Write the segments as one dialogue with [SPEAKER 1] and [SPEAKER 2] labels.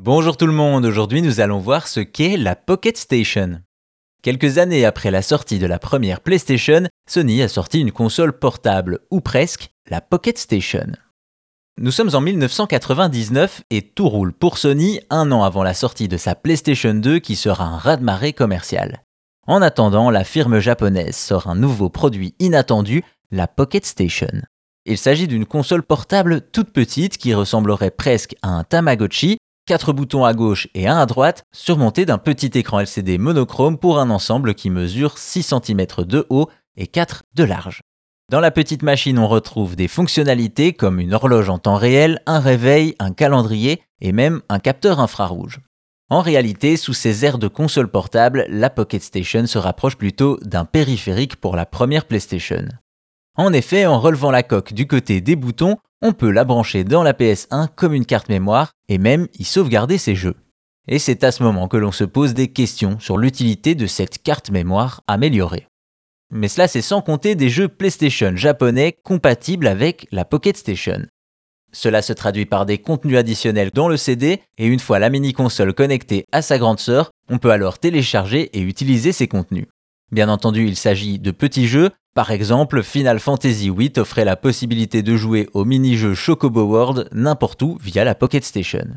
[SPEAKER 1] Bonjour tout le monde, aujourd'hui nous allons voir ce qu'est la Pocket Station. Quelques années après la sortie de la première PlayStation, Sony a sorti une console portable, ou presque, la Pocket Station. Nous sommes en 1999 et tout roule pour Sony un an avant la sortie de sa PlayStation 2 qui sera un raz-de-marée commercial. En attendant, la firme japonaise sort un nouveau produit inattendu, la Pocket Station. Il s'agit d'une console portable toute petite qui ressemblerait presque à un Tamagotchi 4 boutons à gauche et un à droite, surmontés d'un petit écran LCD monochrome pour un ensemble qui mesure 6 cm de haut et 4 de large. Dans la petite machine, on retrouve des fonctionnalités comme une horloge en temps réel, un réveil, un calendrier et même un capteur infrarouge. En réalité, sous ces airs de console portable, la Pocket Station se rapproche plutôt d'un périphérique pour la première PlayStation. En effet, en relevant la coque du côté des boutons, on peut la brancher dans la PS1 comme une carte mémoire et même y sauvegarder ses jeux. Et c'est à ce moment que l'on se pose des questions sur l'utilité de cette carte mémoire améliorée. Mais cela c'est sans compter des jeux PlayStation japonais compatibles avec la Pocket Station. Cela se traduit par des contenus additionnels dans le CD et une fois la mini-console connectée à sa grande sœur, on peut alors télécharger et utiliser ces contenus. Bien entendu, il s'agit de petits jeux par exemple, Final Fantasy VIII offrait la possibilité de jouer au mini-jeu Chocobo World n'importe où via la Pocket Station.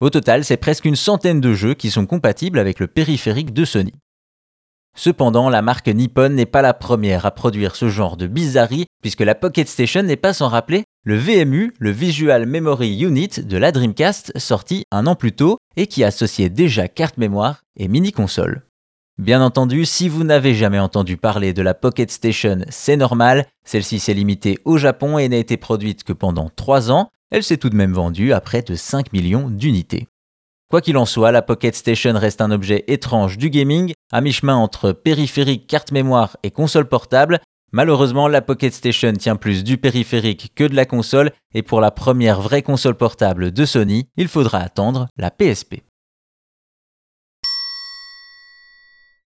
[SPEAKER 1] Au total, c'est presque une centaine de jeux qui sont compatibles avec le périphérique de Sony. Cependant, la marque Nippon n'est pas la première à produire ce genre de bizarrerie, puisque la Pocket Station n'est pas sans rappeler le VMU, le Visual Memory Unit de la Dreamcast, sorti un an plus tôt et qui associait déjà carte mémoire et mini-console. Bien entendu, si vous n'avez jamais entendu parler de la Pocket Station, c'est normal, celle-ci s'est limitée au Japon et n'a été produite que pendant 3 ans, elle s'est tout de même vendue à près de 5 millions d'unités. Quoi qu'il en soit, la Pocket Station reste un objet étrange du gaming, à mi-chemin entre périphérique, carte mémoire et console portable. Malheureusement, la Pocket Station tient plus du périphérique que de la console, et pour la première vraie console portable de Sony, il faudra attendre la PSP.